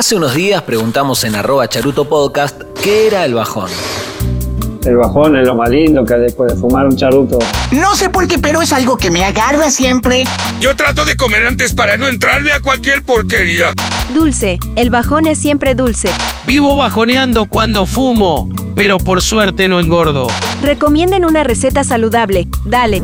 Hace unos días preguntamos en arroba charuto podcast qué era el bajón. El bajón es lo más lindo que después de fumar un charuto. No sé por qué, pero es algo que me agarra siempre. Yo trato de comer antes para no entrarme a cualquier porquería. Dulce. El bajón es siempre dulce. Vivo bajoneando cuando fumo, pero por suerte no engordo. Recomienden una receta saludable. Dale.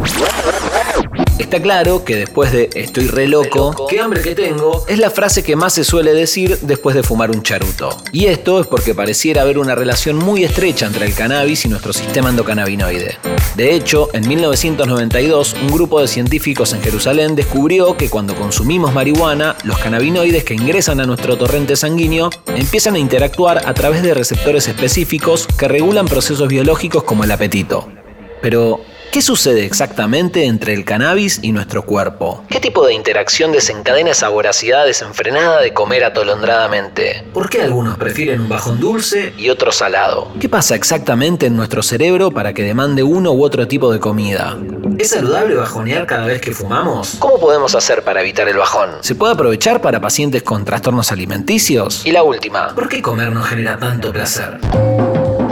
Está claro que después de estoy re loco, qué hambre que tengo, es la frase que más se suele decir después de fumar un charuto. Y esto es porque pareciera haber una relación muy estrecha entre el cannabis y nuestro sistema endocannabinoide. De hecho, en 1992, un grupo de científicos en Jerusalén descubrió que cuando consumimos marihuana, los cannabinoides que ingresan a nuestro torrente sanguíneo empiezan a interactuar a través de receptores específicos que regulan procesos biológicos como el apetito. Pero, ¿Qué sucede exactamente entre el cannabis y nuestro cuerpo? ¿Qué tipo de interacción desencadena esa voracidad desenfrenada de comer atolondradamente? ¿Por qué algunos prefieren un bajón dulce y otro salado? ¿Qué pasa exactamente en nuestro cerebro para que demande uno u otro tipo de comida? ¿Es saludable bajonear cada vez que fumamos? ¿Cómo podemos hacer para evitar el bajón? ¿Se puede aprovechar para pacientes con trastornos alimenticios? Y la última, ¿por qué comer no genera tanto placer?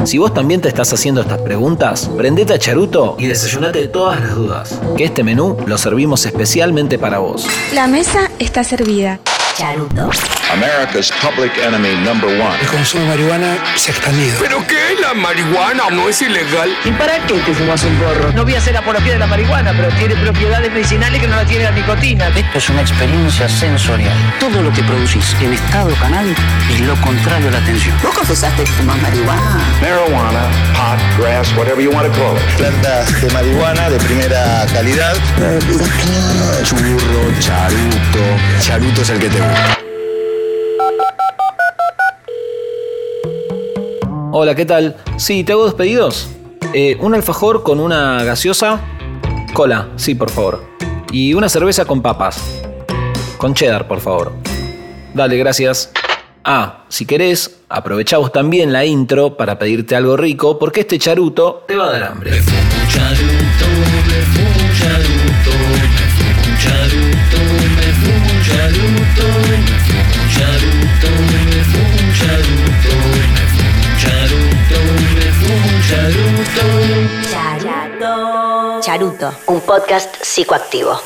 Si vos también te estás haciendo estas preguntas, prendete a Charuto y desayunate todas las dudas, que este menú lo servimos especialmente para vos. La mesa está servida. Charuto. America's public enemy number one. El consumo de marihuana se ha expandido. ¿Pero qué? ¿La marihuana no es ilegal? ¿Y para qué te fumas un porro? No voy a hacer apología de la marihuana, pero tiene propiedades medicinales que no la tiene la nicotina. Esto es una experiencia sensorial. Todo lo que producís en estado canal es lo contrario a la atención. ¿Vos confesaste que fumas marihuana? Marijuana, pot, grass, whatever you want to call it. Plantas de marihuana de primera calidad. Churro, charuto. Charuto es el que te gusta. Hola, ¿qué tal? Sí, te hago dos pedidos. Eh, un alfajor con una gaseosa. Cola, sí, por favor. Y una cerveza con papas. Con cheddar, por favor. Dale, gracias. Ah, si querés, aprovechamos también la intro para pedirte algo rico, porque este charuto te va a dar hambre. Charuto, me fumo charuto, me fumo charuto, me fumo charuto, me fumo charuto, charuto. Charuto. Un podcast psicoactivo.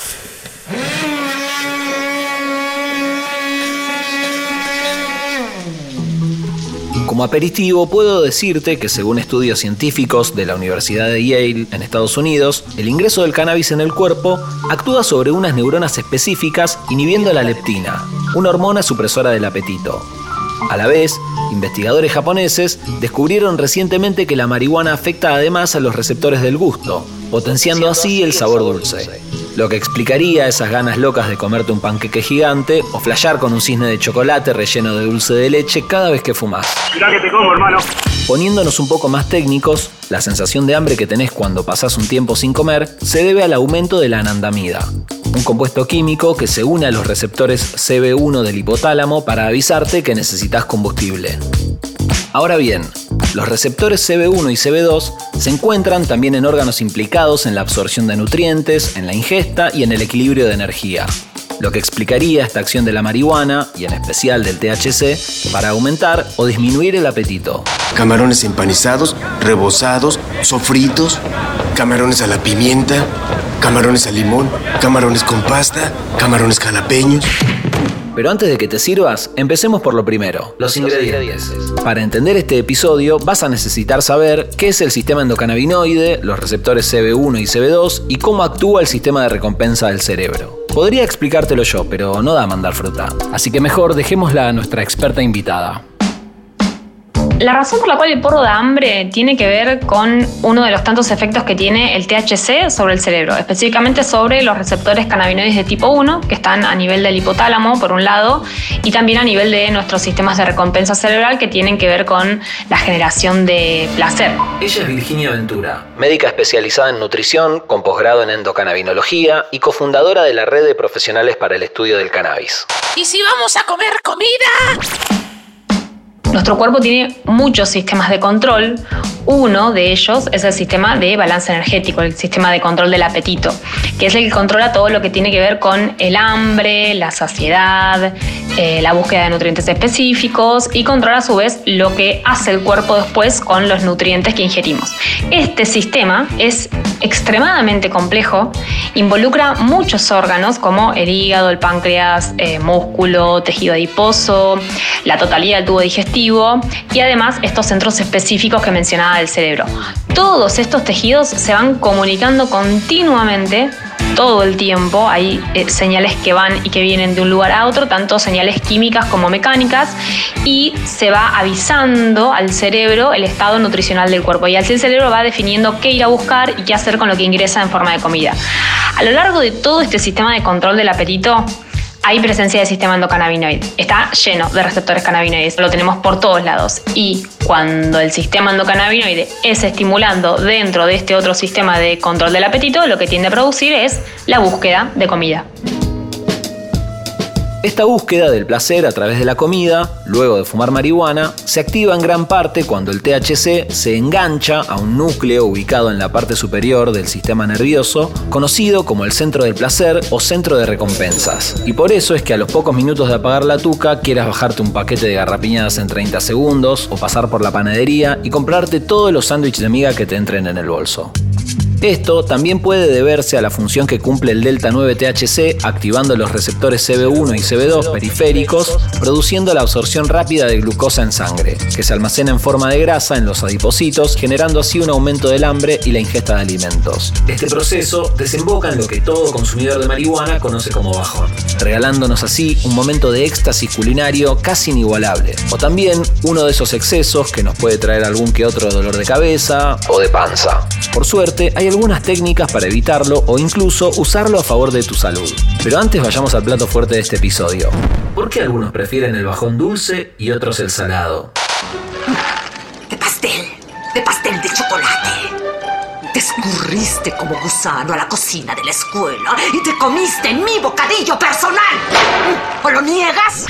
Como aperitivo puedo decirte que según estudios científicos de la Universidad de Yale en Estados Unidos, el ingreso del cannabis en el cuerpo actúa sobre unas neuronas específicas inhibiendo la leptina, una hormona supresora del apetito. A la vez, investigadores japoneses descubrieron recientemente que la marihuana afecta además a los receptores del gusto, potenciando así el sabor dulce. Lo que explicaría esas ganas locas de comerte un panqueque gigante o flashear con un cisne de chocolate relleno de dulce de leche cada vez que fumas. Mirá que te como, hermano. Poniéndonos un poco más técnicos, la sensación de hambre que tenés cuando pasás un tiempo sin comer se debe al aumento de la anandamida, un compuesto químico que se une a los receptores CB1 del hipotálamo para avisarte que necesitas combustible. Ahora bien, los receptores CB1 y CB2 se encuentran también en órganos implicados en la absorción de nutrientes, en la ingesta y en el equilibrio de energía, lo que explicaría esta acción de la marihuana, y en especial del THC, para aumentar o disminuir el apetito. Camarones empanizados, rebozados, sofritos, camarones a la pimienta, camarones al limón, camarones con pasta, camarones jalapeños. Pero antes de que te sirvas, empecemos por lo primero, los ingredientes. Para entender este episodio vas a necesitar saber qué es el sistema endocannabinoide, los receptores CB1 y CB2 y cómo actúa el sistema de recompensa del cerebro. Podría explicártelo yo, pero no da mandar fruta. Así que mejor dejémosla a nuestra experta invitada. La razón por la cual el porro da hambre tiene que ver con uno de los tantos efectos que tiene el THC sobre el cerebro, específicamente sobre los receptores cannabinoides de tipo 1, que están a nivel del hipotálamo, por un lado, y también a nivel de nuestros sistemas de recompensa cerebral, que tienen que ver con la generación de placer. Ella es Virginia Ventura, médica especializada en nutrición, con posgrado en endocannabinología y cofundadora de la red de profesionales para el estudio del cannabis. ¿Y si vamos a comer comida? Nuestro cuerpo tiene muchos sistemas de control. Uno de ellos es el sistema de balance energético, el sistema de control del apetito, que es el que controla todo lo que tiene que ver con el hambre, la saciedad, eh, la búsqueda de nutrientes específicos y controla a su vez lo que hace el cuerpo después con los nutrientes que ingerimos. Este sistema es extremadamente complejo, involucra muchos órganos como el hígado, el páncreas, eh, músculo, tejido adiposo, la totalidad del tubo digestivo y además estos centros específicos que mencionaba del cerebro. Todos estos tejidos se van comunicando continuamente todo el tiempo. Hay eh, señales que van y que vienen de un lugar a otro, tanto señales químicas como mecánicas, y se va avisando al cerebro el estado nutricional del cuerpo. Y así el cerebro va definiendo qué ir a buscar y qué hacer con lo que ingresa en forma de comida. A lo largo de todo este sistema de control del apetito, hay presencia del sistema endocannabinoide. Está lleno de receptores cannabinoides, lo tenemos por todos lados. Y cuando el sistema endocannabinoide es estimulando dentro de este otro sistema de control del apetito, lo que tiende a producir es la búsqueda de comida. Esta búsqueda del placer a través de la comida, luego de fumar marihuana, se activa en gran parte cuando el THC se engancha a un núcleo ubicado en la parte superior del sistema nervioso, conocido como el centro del placer o centro de recompensas. Y por eso es que a los pocos minutos de apagar la tuca quieras bajarte un paquete de garrapiñadas en 30 segundos o pasar por la panadería y comprarte todos los sándwiches de miga que te entren en el bolso. Esto también puede deberse a la función que cumple el delta 9 THC activando los receptores CB1 y CB2 periféricos, produciendo la absorción rápida de glucosa en sangre, que se almacena en forma de grasa en los adipocitos, generando así un aumento del hambre y la ingesta de alimentos. Este proceso desemboca en lo que todo consumidor de marihuana conoce como bajón, regalándonos así un momento de éxtasis culinario casi inigualable, o también uno de esos excesos que nos puede traer algún que otro dolor de cabeza o de panza. Por suerte, hay algunas técnicas para evitarlo o incluso usarlo a favor de tu salud. Pero antes vayamos al plato fuerte de este episodio. ¿Por qué algunos prefieren el bajón dulce y otros el salado? De pastel, de pastel de chocolate. Te escurriste como gusano a la cocina de la escuela y te comiste mi bocadillo personal. ¿O lo niegas?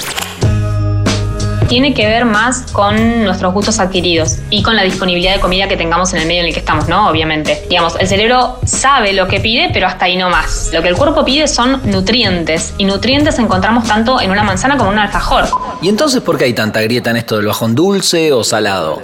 Tiene que ver más con nuestros gustos adquiridos y con la disponibilidad de comida que tengamos en el medio en el que estamos, ¿no? Obviamente. Digamos, el cerebro sabe lo que pide, pero hasta ahí no más. Lo que el cuerpo pide son nutrientes y nutrientes encontramos tanto en una manzana como en un alfajor. ¿Y entonces por qué hay tanta grieta en esto del bajón dulce o salado?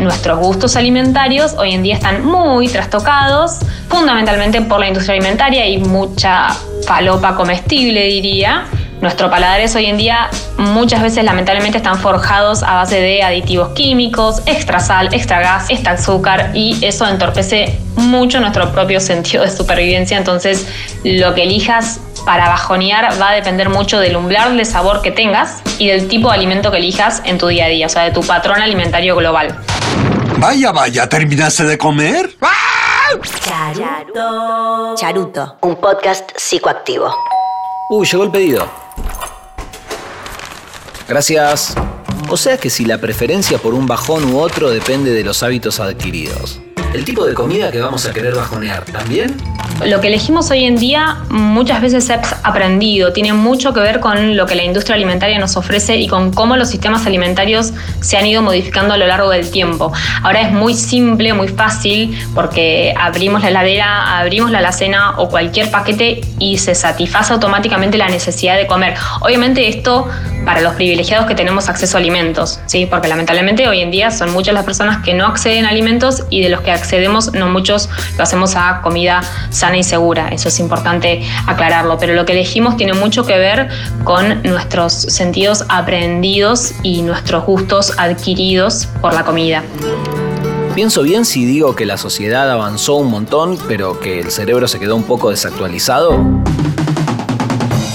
nuestros gustos alimentarios hoy en día están muy trastocados, fundamentalmente por la industria alimentaria y mucha falopa comestible, diría. Nuestros paladares hoy en día muchas veces lamentablemente están forjados a base de aditivos químicos, extra sal, extra gas, extra azúcar y eso entorpece mucho nuestro propio sentido de supervivencia. Entonces lo que elijas para bajonear va a depender mucho del umbral de sabor que tengas y del tipo de alimento que elijas en tu día a día, o sea, de tu patrón alimentario global. Vaya, vaya, ¿terminaste de comer? Charuto. Charuto, un podcast psicoactivo. Uy, llegó el pedido. Gracias. O sea que si la preferencia por un bajón u otro depende de los hábitos adquiridos. ¿El tipo de comida que vamos a querer bajonear también? Lo que elegimos hoy en día muchas veces es aprendido, tiene mucho que ver con lo que la industria alimentaria nos ofrece y con cómo los sistemas alimentarios se han ido modificando a lo largo del tiempo. Ahora es muy simple, muy fácil, porque abrimos la heladera, abrimos la alacena o cualquier paquete y se satisface automáticamente la necesidad de comer. Obviamente esto para los privilegiados que tenemos acceso a alimentos, ¿sí? porque lamentablemente hoy en día son muchas las personas que no acceden a alimentos y de los que accedemos no muchos lo hacemos a comida sana y segura, eso es importante aclararlo, pero lo que elegimos tiene mucho que ver con nuestros sentidos aprendidos y nuestros gustos adquiridos por la comida. ¿Pienso bien si digo que la sociedad avanzó un montón, pero que el cerebro se quedó un poco desactualizado?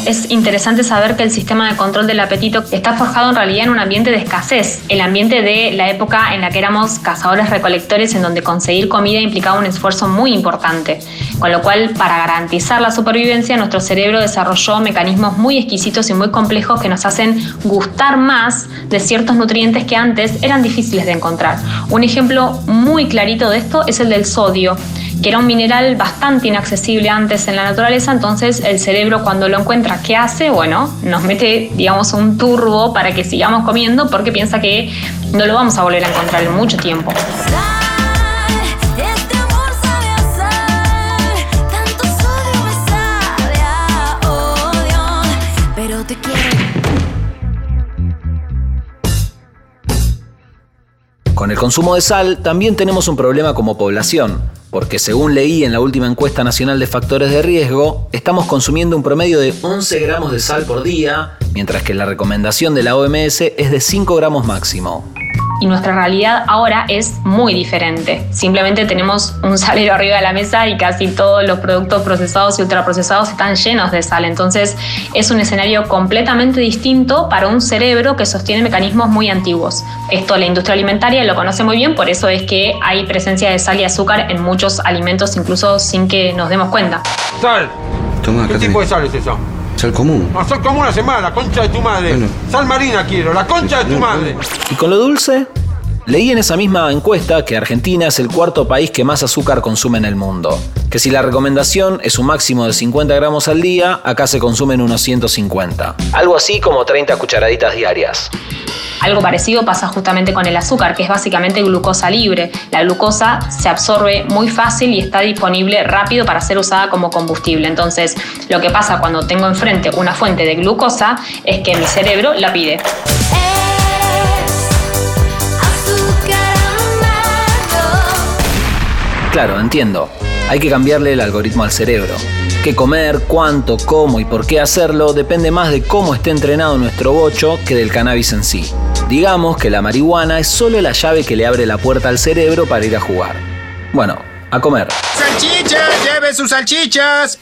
Es interesante saber que el sistema de control del apetito está forjado en realidad en un ambiente de escasez, el ambiente de la época en la que éramos cazadores recolectores, en donde conseguir comida implicaba un esfuerzo muy importante. Con lo cual, para garantizar la supervivencia, nuestro cerebro desarrolló mecanismos muy exquisitos y muy complejos que nos hacen gustar más de ciertos nutrientes que antes eran difíciles de encontrar. Un ejemplo muy clarito de esto es el del sodio que era un mineral bastante inaccesible antes en la naturaleza, entonces el cerebro cuando lo encuentra, ¿qué hace? Bueno, nos mete, digamos, un turbo para que sigamos comiendo porque piensa que no lo vamos a volver a encontrar en mucho tiempo. Con el consumo de sal también tenemos un problema como población, porque según leí en la última encuesta nacional de factores de riesgo, estamos consumiendo un promedio de 11 gramos de sal por día, mientras que la recomendación de la OMS es de 5 gramos máximo. Y nuestra realidad ahora es muy diferente. Simplemente tenemos un salero arriba de la mesa y casi todos los productos procesados y ultraprocesados están llenos de sal. Entonces es un escenario completamente distinto para un cerebro que sostiene mecanismos muy antiguos. Esto la industria alimentaria lo conoce muy bien, por eso es que hay presencia de sal y azúcar en muchos alimentos, incluso sin que nos demos cuenta. Sal. ¿Qué tipo de sal es eso? Sal común. No, sal común hace mal, la concha de tu madre. Sal marina quiero, la concha de tu madre. ¿Y con lo dulce? Leí en esa misma encuesta que Argentina es el cuarto país que más azúcar consume en el mundo. Que si la recomendación es un máximo de 50 gramos al día, acá se consumen unos 150. Algo así como 30 cucharaditas diarias. Algo parecido pasa justamente con el azúcar, que es básicamente glucosa libre. La glucosa se absorbe muy fácil y está disponible rápido para ser usada como combustible. Entonces, lo que pasa cuando tengo enfrente una fuente de glucosa es que mi cerebro la pide. Claro, entiendo. Hay que cambiarle el algoritmo al cerebro. Qué comer, cuánto, cómo y por qué hacerlo depende más de cómo esté entrenado nuestro bocho que del cannabis en sí. Digamos que la marihuana es solo la llave que le abre la puerta al cerebro para ir a jugar. Bueno, a comer. ¡Salchichas! ¡Lleve sus salchichas!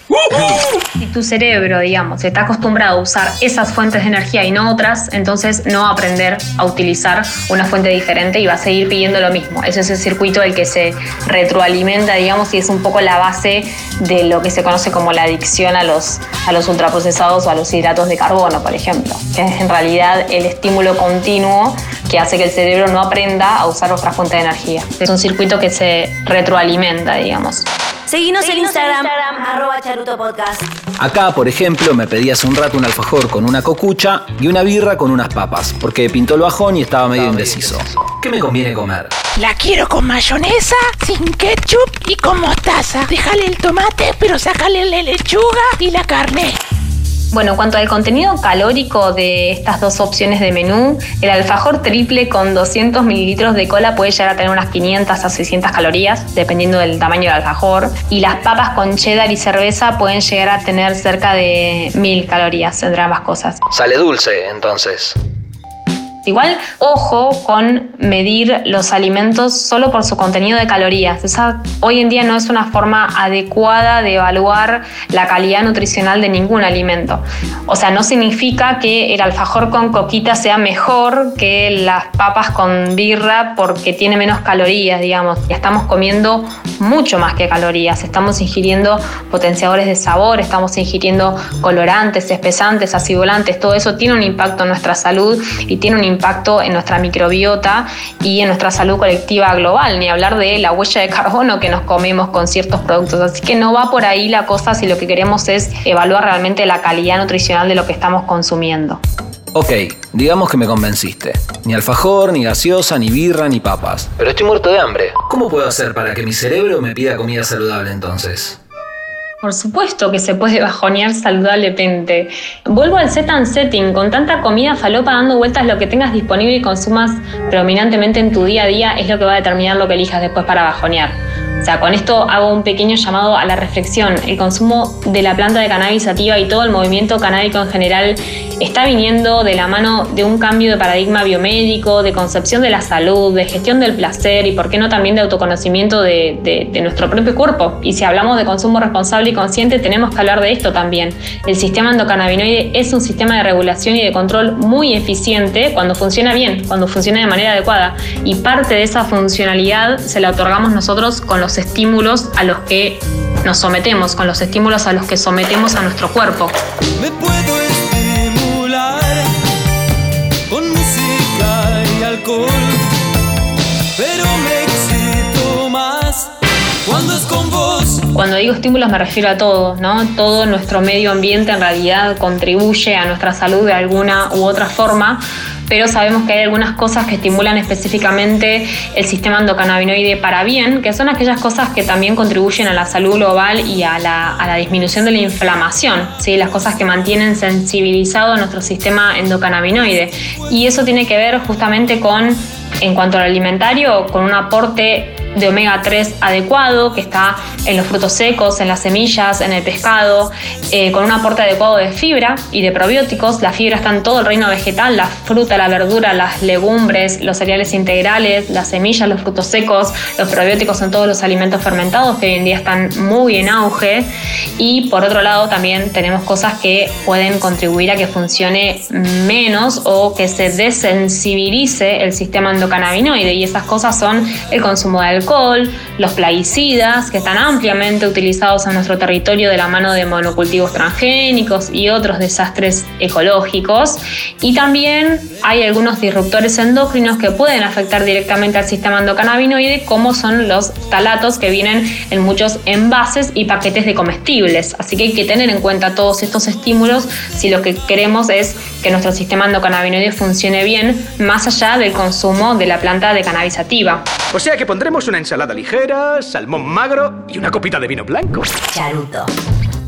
Si tu cerebro, digamos, está acostumbrado a usar esas fuentes de energía y no otras, entonces no va a aprender a utilizar una fuente diferente y va a seguir pidiendo lo mismo. Ese es el circuito del que se retroalimenta, digamos, y es un poco la base de lo que se conoce como la adicción a los, a los ultraprocesados o a los hidratos de carbono, por ejemplo, que es en realidad el estímulo continuo que hace que el cerebro no aprenda a usar otra fuente de energía. Es un circuito que se retroalimenta, digamos. Seguinos en Instagram, arroba Charuto Podcast. Acá, por ejemplo, me pedí hace un rato un alfajor con una cocucha y una birra con unas papas, porque pintó el bajón y estaba medio indeciso. ¿Qué me conviene comer? La quiero con mayonesa, sin ketchup y con mostaza. Déjale el tomate, pero sácale la lechuga y la carne. Bueno, en cuanto al contenido calórico de estas dos opciones de menú, el alfajor triple con 200 mililitros de cola puede llegar a tener unas 500 a 600 calorías, dependiendo del tamaño del alfajor. Y las papas con cheddar y cerveza pueden llegar a tener cerca de 1000 calorías entre ambas cosas. Sale dulce, entonces. Igual, ojo con medir los alimentos solo por su contenido de calorías. Esa hoy en día no es una forma adecuada de evaluar la calidad nutricional de ningún alimento. O sea, no significa que el alfajor con coquita sea mejor que las papas con birra porque tiene menos calorías, digamos. Estamos comiendo mucho más que calorías. Estamos ingiriendo potenciadores de sabor, estamos ingiriendo colorantes, espesantes, acidulantes. Todo eso tiene un impacto en nuestra salud y tiene un impacto en nuestra microbiota y en nuestra salud colectiva global, ni hablar de la huella de carbono que nos comemos con ciertos productos. Así que no va por ahí la cosa si lo que queremos es evaluar realmente la calidad nutricional de lo que estamos consumiendo. Ok, digamos que me convenciste. Ni alfajor, ni gaseosa, ni birra, ni papas. Pero estoy muerto de hambre. ¿Cómo puedo hacer para que mi cerebro me pida comida saludable entonces? Por supuesto que se puede bajonear saludablemente. Vuelvo al set and setting. Con tanta comida falopa dando vueltas, lo que tengas disponible y consumas predominantemente en tu día a día es lo que va a determinar lo que elijas después para bajonear. O sea, con esto hago un pequeño llamado a la reflexión. El consumo de la planta de cannabis sativa y todo el movimiento canábico en general está viniendo de la mano de un cambio de paradigma biomédico, de concepción de la salud, de gestión del placer y, por qué no, también de autoconocimiento de, de, de nuestro propio cuerpo. Y si hablamos de consumo responsable y consciente, tenemos que hablar de esto también. El sistema endocannabinoide es un sistema de regulación y de control muy eficiente cuando funciona bien, cuando funciona de manera adecuada. Y parte de esa funcionalidad se la otorgamos nosotros con los estímulos a los que nos sometemos, con los estímulos a los que sometemos a nuestro cuerpo. Me puedo estimular con música y alcohol, pero me excito más cuando es con vos. Cuando digo estímulos me refiero a todo, ¿no? Todo nuestro medio ambiente en realidad contribuye a nuestra salud de alguna u otra forma, pero sabemos que hay algunas cosas que estimulan específicamente el sistema endocannabinoide para bien, que son aquellas cosas que también contribuyen a la salud global y a la, a la disminución de la inflamación, ¿sí? las cosas que mantienen sensibilizado nuestro sistema endocannabinoide. Y eso tiene que ver justamente con En cuanto al alimentario, con un aporte de omega 3 adecuado, que está en los frutos secos, en las semillas, en el pescado, eh, con un aporte adecuado de fibra y de probióticos. La fibra está en todo el reino vegetal, la fruta, la verdura, las legumbres, los cereales integrales, las semillas, los frutos secos, los probióticos en todos los alimentos fermentados que hoy en día están muy en auge. Y por otro lado también tenemos cosas que pueden contribuir a que funcione menos o que se desensibilice el sistema endocannabinoide y esas cosas son el consumo de alcohol, los plaguicidas que están ampliamente utilizados en nuestro territorio de la mano de monocultivos transgénicos y otros desastres ecológicos. Y también hay algunos disruptores endocrinos que pueden afectar directamente al sistema endocannabinoide, como son los talatos que vienen en muchos envases y paquetes de comestibles. Así que hay que tener en cuenta todos estos estímulos si lo que queremos es que nuestro sistema endocannabinoide funcione bien, más allá del consumo de la planta de cannabis sativa. O sea que pondremos una ensalada ligera, salmón magro y una copita de vino blanco. Charuto.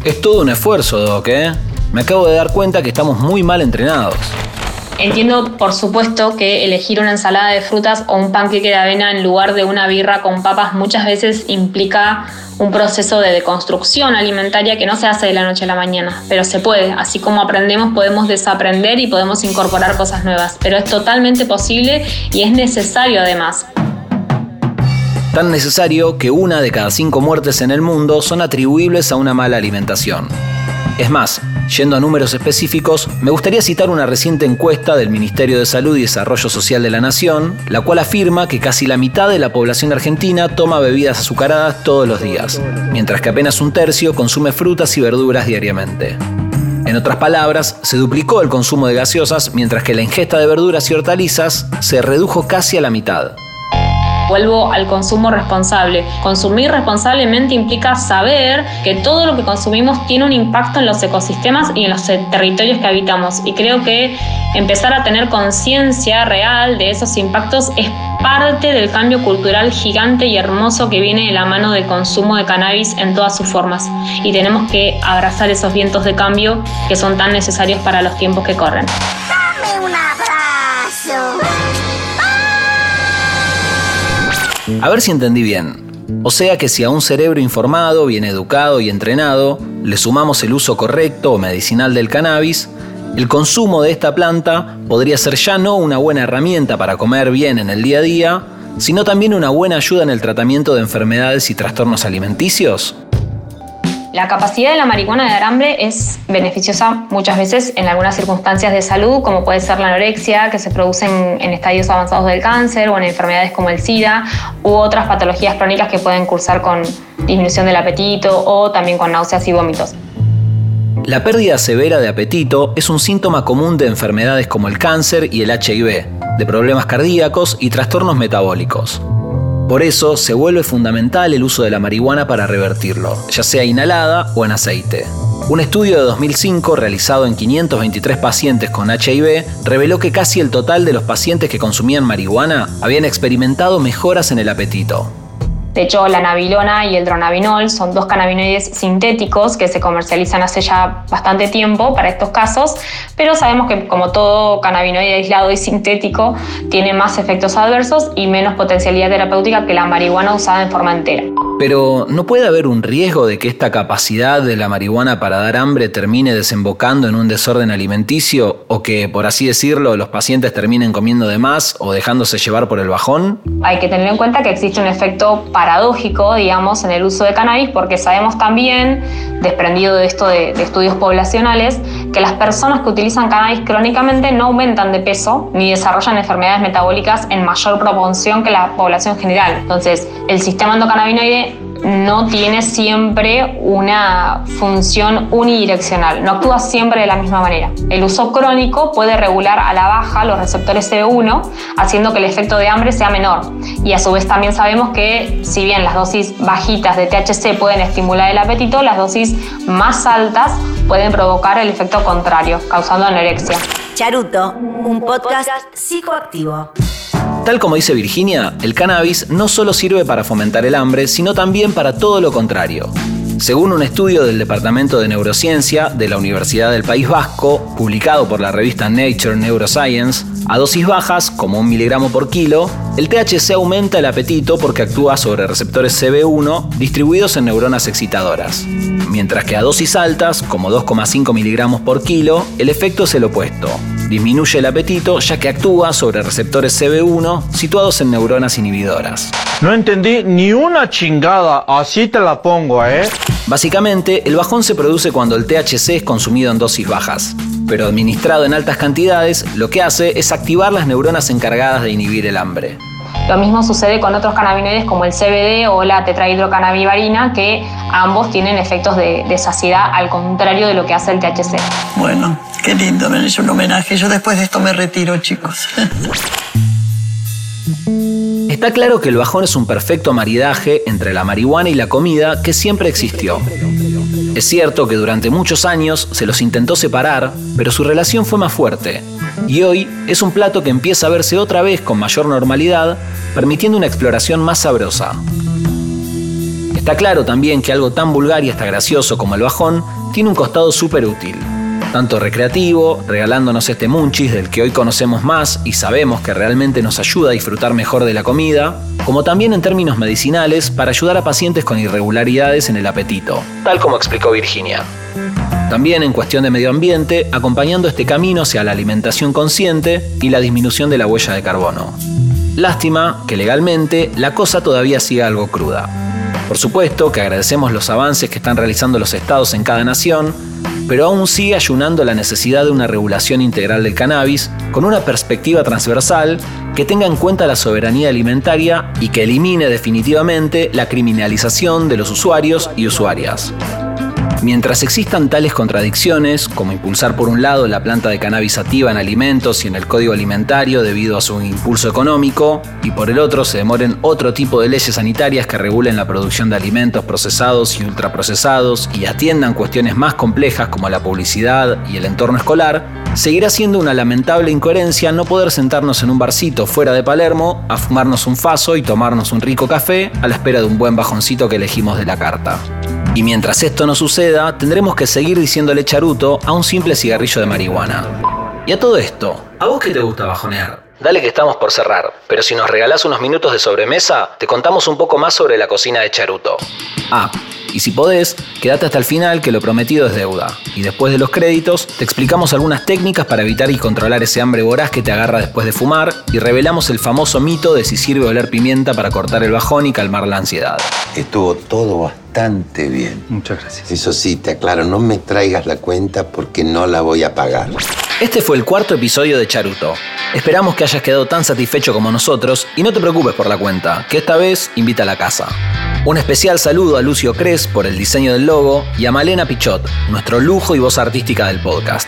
Es todo un esfuerzo, Doc, ¿eh? Me acabo de dar cuenta que estamos muy mal entrenados. Entiendo, por supuesto, que elegir una ensalada de frutas o un panqueque de avena en lugar de una birra con papas muchas veces implica un proceso de deconstrucción alimentaria que no se hace de la noche a la mañana, pero se puede. Así como aprendemos, podemos desaprender y podemos incorporar cosas nuevas, pero es totalmente posible y es necesario además. Tan necesario que una de cada cinco muertes en el mundo son atribuibles a una mala alimentación. Es más, yendo a números específicos, me gustaría citar una reciente encuesta del Ministerio de Salud y Desarrollo Social de la Nación, la cual afirma que casi la mitad de la población argentina toma bebidas azucaradas todos los días, mientras que apenas un tercio consume frutas y verduras diariamente. En otras palabras, se duplicó el consumo de gaseosas, mientras que la ingesta de verduras y hortalizas se redujo casi a la mitad. Vuelvo al consumo responsable. Consumir responsablemente implica saber que todo lo que consumimos tiene un impacto en los ecosistemas y en los territorios que habitamos. Y creo que empezar a tener conciencia real de esos impactos es parte del cambio cultural gigante y hermoso que viene de la mano del consumo de cannabis en todas sus formas. Y tenemos que abrazar esos vientos de cambio que son tan necesarios para los tiempos que corren. Dame un abrazo. A ver si entendí bien. O sea que si a un cerebro informado, bien educado y entrenado le sumamos el uso correcto o medicinal del cannabis, el consumo de esta planta podría ser ya no una buena herramienta para comer bien en el día a día, sino también una buena ayuda en el tratamiento de enfermedades y trastornos alimenticios. La capacidad de la marihuana de dar hambre es beneficiosa muchas veces en algunas circunstancias de salud, como puede ser la anorexia, que se produce en, en, estadios avanzados del cáncer o en enfermedades como el SIDA, u otras patologías crónicas que pueden cursar con disminución del apetito o también con náuseas y vómitos. La pérdida severa de apetito es un síntoma común de enfermedades como el cáncer y el HIV, de problemas cardíacos y trastornos metabólicos. Por eso se vuelve fundamental el uso de la marihuana para revertirlo, ya sea inhalada o en aceite. Un estudio de 2005 realizado en 523 pacientes con HIV reveló que casi el total de los pacientes que consumían marihuana habían experimentado mejoras en el apetito. De hecho, la nabilona y el dronabinol son dos cannabinoides sintéticos que se comercializan hace ya bastante tiempo para estos casos, pero sabemos que como todo cannabinoide aislado y sintético tiene más efectos adversos y menos potencialidad terapéutica que la marihuana usada en forma entera. Pero ¿no puede haber un riesgo de que esta capacidad de la marihuana para dar hambre termine desembocando en un desorden alimenticio o que, por así decirlo, los pacientes terminen comiendo de más o dejándose llevar por el bajón? Hay que tener en cuenta que existe un efecto paradójico, digamos, en el uso de cannabis porque sabemos también, desprendido de esto de, de estudios poblacionales, que las personas que utilizan cannabis crónicamente no aumentan de peso ni desarrollan enfermedades metabólicas en mayor proporción que la población general. Entonces, el sistema endocannabinoide no tiene siempre una función unidireccional, no actúa siempre de la misma manera. El uso crónico puede regular a la baja los receptores CB1, haciendo que el efecto de hambre sea menor. Y a su vez también sabemos que si bien las dosis bajitas de THC pueden estimular el apetito, las dosis más altas pueden provocar el efecto contrario, causando anorexia. Charuto, un podcast psicoactivo. Tal como dice Virginia, el cannabis no solo sirve para fomentar el hambre, sino también para todo lo contrario. Según un estudio del Departamento de Neurociencia de la Universidad del País Vasco, publicado por la revista Nature Neuroscience, A dosis bajas, como un miligramo por kilo, el THC aumenta el apetito porque actúa sobre receptores CB1 distribuidos en neuronas excitadoras. Mientras que a dosis altas, como 2,5 miligramos por kilo, el efecto es el opuesto. Disminuye el apetito ya que actúa sobre receptores CB1 situados en neuronas inhibidoras. No entendí ni una chingada, así te la pongo, ¿eh? Básicamente, el bajón se produce cuando el THC es consumido en dosis bajas, pero administrado en altas cantidades, lo que hace es activar las neuronas encargadas de inhibir el hambre. Lo mismo sucede con otros cannabinoides como el CBD o la tetrahidrocannabivarina, que ambos tienen efectos de, de saciedad al contrario de lo que hace el THC. Bueno, qué lindo, me hizo un homenaje. Yo después de esto me retiro, chicos. Está claro que el bajón es un perfecto maridaje entre la marihuana y la comida que siempre existió. Es cierto que durante muchos años se los intentó separar, pero su relación fue más fuerte. Y hoy es un plato que empieza a verse otra vez con mayor normalidad, permitiendo una exploración más sabrosa. Está claro también que algo tan vulgar y hasta gracioso como el bajón tiene un costado súper útil tanto recreativo, regalándonos este munchis del que hoy conocemos más y sabemos que realmente nos ayuda a disfrutar mejor de la comida, como también en términos medicinales para ayudar a pacientes con irregularidades en el apetito, tal como explicó Virginia. También en cuestión de medio ambiente, acompañando este camino hacia la alimentación consciente y la disminución de la huella de carbono. Lástima que legalmente la cosa todavía sigue algo cruda. Por supuesto que agradecemos los avances que están realizando los estados en cada nación, pero aún sigue ayunando la necesidad de una regulación integral del cannabis con una perspectiva transversal que tenga en cuenta la soberanía alimentaria y que elimine definitivamente la criminalización de los usuarios y usuarias. Mientras existan tales contradicciones, como impulsar por un lado la planta de cannabis activa en alimentos y en el código alimentario debido a su impulso económico, y por el otro se demoren otro tipo de leyes sanitarias que regulen la producción de alimentos procesados y ultraprocesados y atiendan cuestiones más complejas como la publicidad y el entorno escolar, seguirá siendo una lamentable incoherencia no poder sentarnos en un barcito fuera de Palermo a fumarnos un faso y tomarnos un rico café a la espera de un buen bajoncito que elegimos de la carta. Y mientras esto no suceda, tendremos que seguir diciéndole charuto a un simple cigarrillo de marihuana. Y a todo esto, ¿a vos qué te gusta bajonear? Dale que estamos por cerrar, pero si nos regalás unos minutos de sobremesa, te contamos un poco más sobre la cocina de Charuto. Ah, y si podés, quédate hasta el final que lo prometido es deuda. Y después de los créditos, te explicamos algunas técnicas para evitar y controlar ese hambre voraz que te agarra después de fumar y revelamos el famoso mito de si sirve oler pimienta para cortar el bajón y calmar la ansiedad. Estuvo todo bastante bien. Muchas gracias. Eso sí, te aclaro, no me traigas la cuenta porque no la voy a pagar. Este fue el cuarto episodio de Charuto. Esperamos que hayas quedado tan satisfecho como nosotros y no te preocupes por la cuenta, que esta vez invita a la casa. Un especial saludo a Lucio Cres por el diseño del logo y a Malena Pichot, nuestro lujo y voz artística del podcast.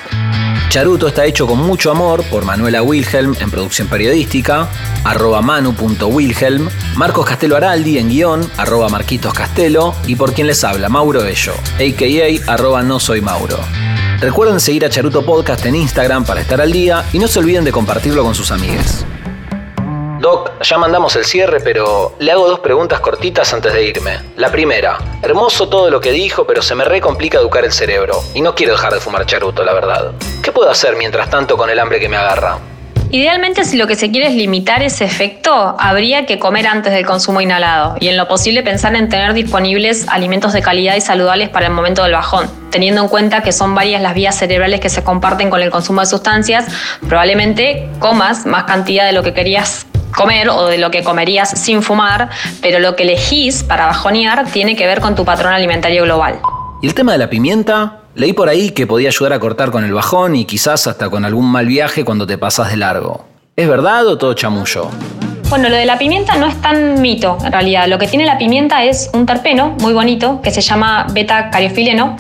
Charuto está hecho con mucho amor por Manuela Wilhelm en producción periodística, arroba manu.wilhelm, Marcos Castelo Araldi en guion, arroba Marquitos Castelo, y por quien les habla, Mauro Bello, a.k.a. arroba no soy Mauro. Recuerden seguir a Charuto Podcast en Instagram para estar al día y no se olviden de compartirlo con sus amigues. Doc, ya mandamos el cierre, pero le hago dos preguntas cortitas antes de irme. La primera, hermoso todo lo que dijo, pero se me re complica educar el cerebro. Y no quiero dejar de fumar charuto, la verdad. ¿Qué puedo hacer mientras tanto con el hambre que me agarra? Idealmente, si lo que se quiere es limitar ese efecto, habría que comer antes del consumo inhalado y en lo posible pensar en tener disponibles alimentos de calidad y saludables para el momento del bajón. Teniendo en cuenta que son varias las vías cerebrales que se comparten con el consumo de sustancias, probablemente comas más cantidad de lo que querías comer o de lo que comerías sin fumar, pero lo que elegís para bajonear tiene que ver con tu patrón alimentario global. ¿Y el tema de la pimienta? Leí por ahí que podía ayudar a cortar con el bajón y quizás hasta con algún mal viaje cuando te pasas de largo. ¿Es verdad o todo chamullo? Bueno, lo de la pimienta no es tan mito, en realidad. Lo que tiene la pimienta es un terpeno muy bonito que se llama beta-cariofileno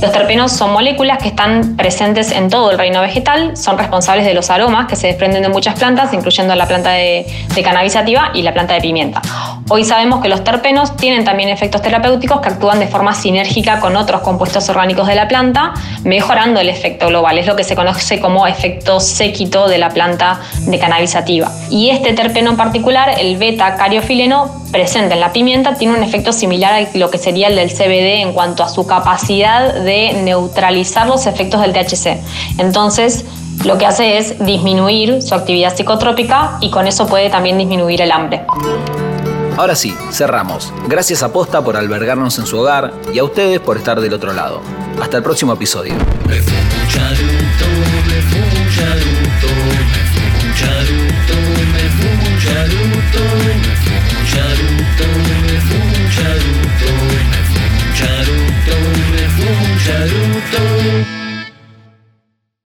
los terpenos son moléculas que están presentes en todo el reino vegetal, son responsables de los aromas que se desprenden de muchas plantas, incluyendo la planta de, de cannabis y la planta de pimienta. Hoy sabemos que los terpenos tienen también efectos terapéuticos que actúan de forma sinérgica con otros compuestos orgánicos de la planta, mejorando el efecto global. Es lo que se conoce como efecto séquito de la planta de cannabis sativa. Y este terpeno en particular, el beta-cariofileno, presente en la pimienta, tiene un efecto similar a lo que sería el del CBD en cuanto a su capacidad de neutralizar los efectos del THC. Entonces, lo que hace es disminuir su actividad psicotrópica y con eso puede también disminuir el hambre. Ahora sí, cerramos. Gracias a Posta por albergarnos en su hogar y a ustedes por estar del otro lado. Hasta el próximo episodio. do.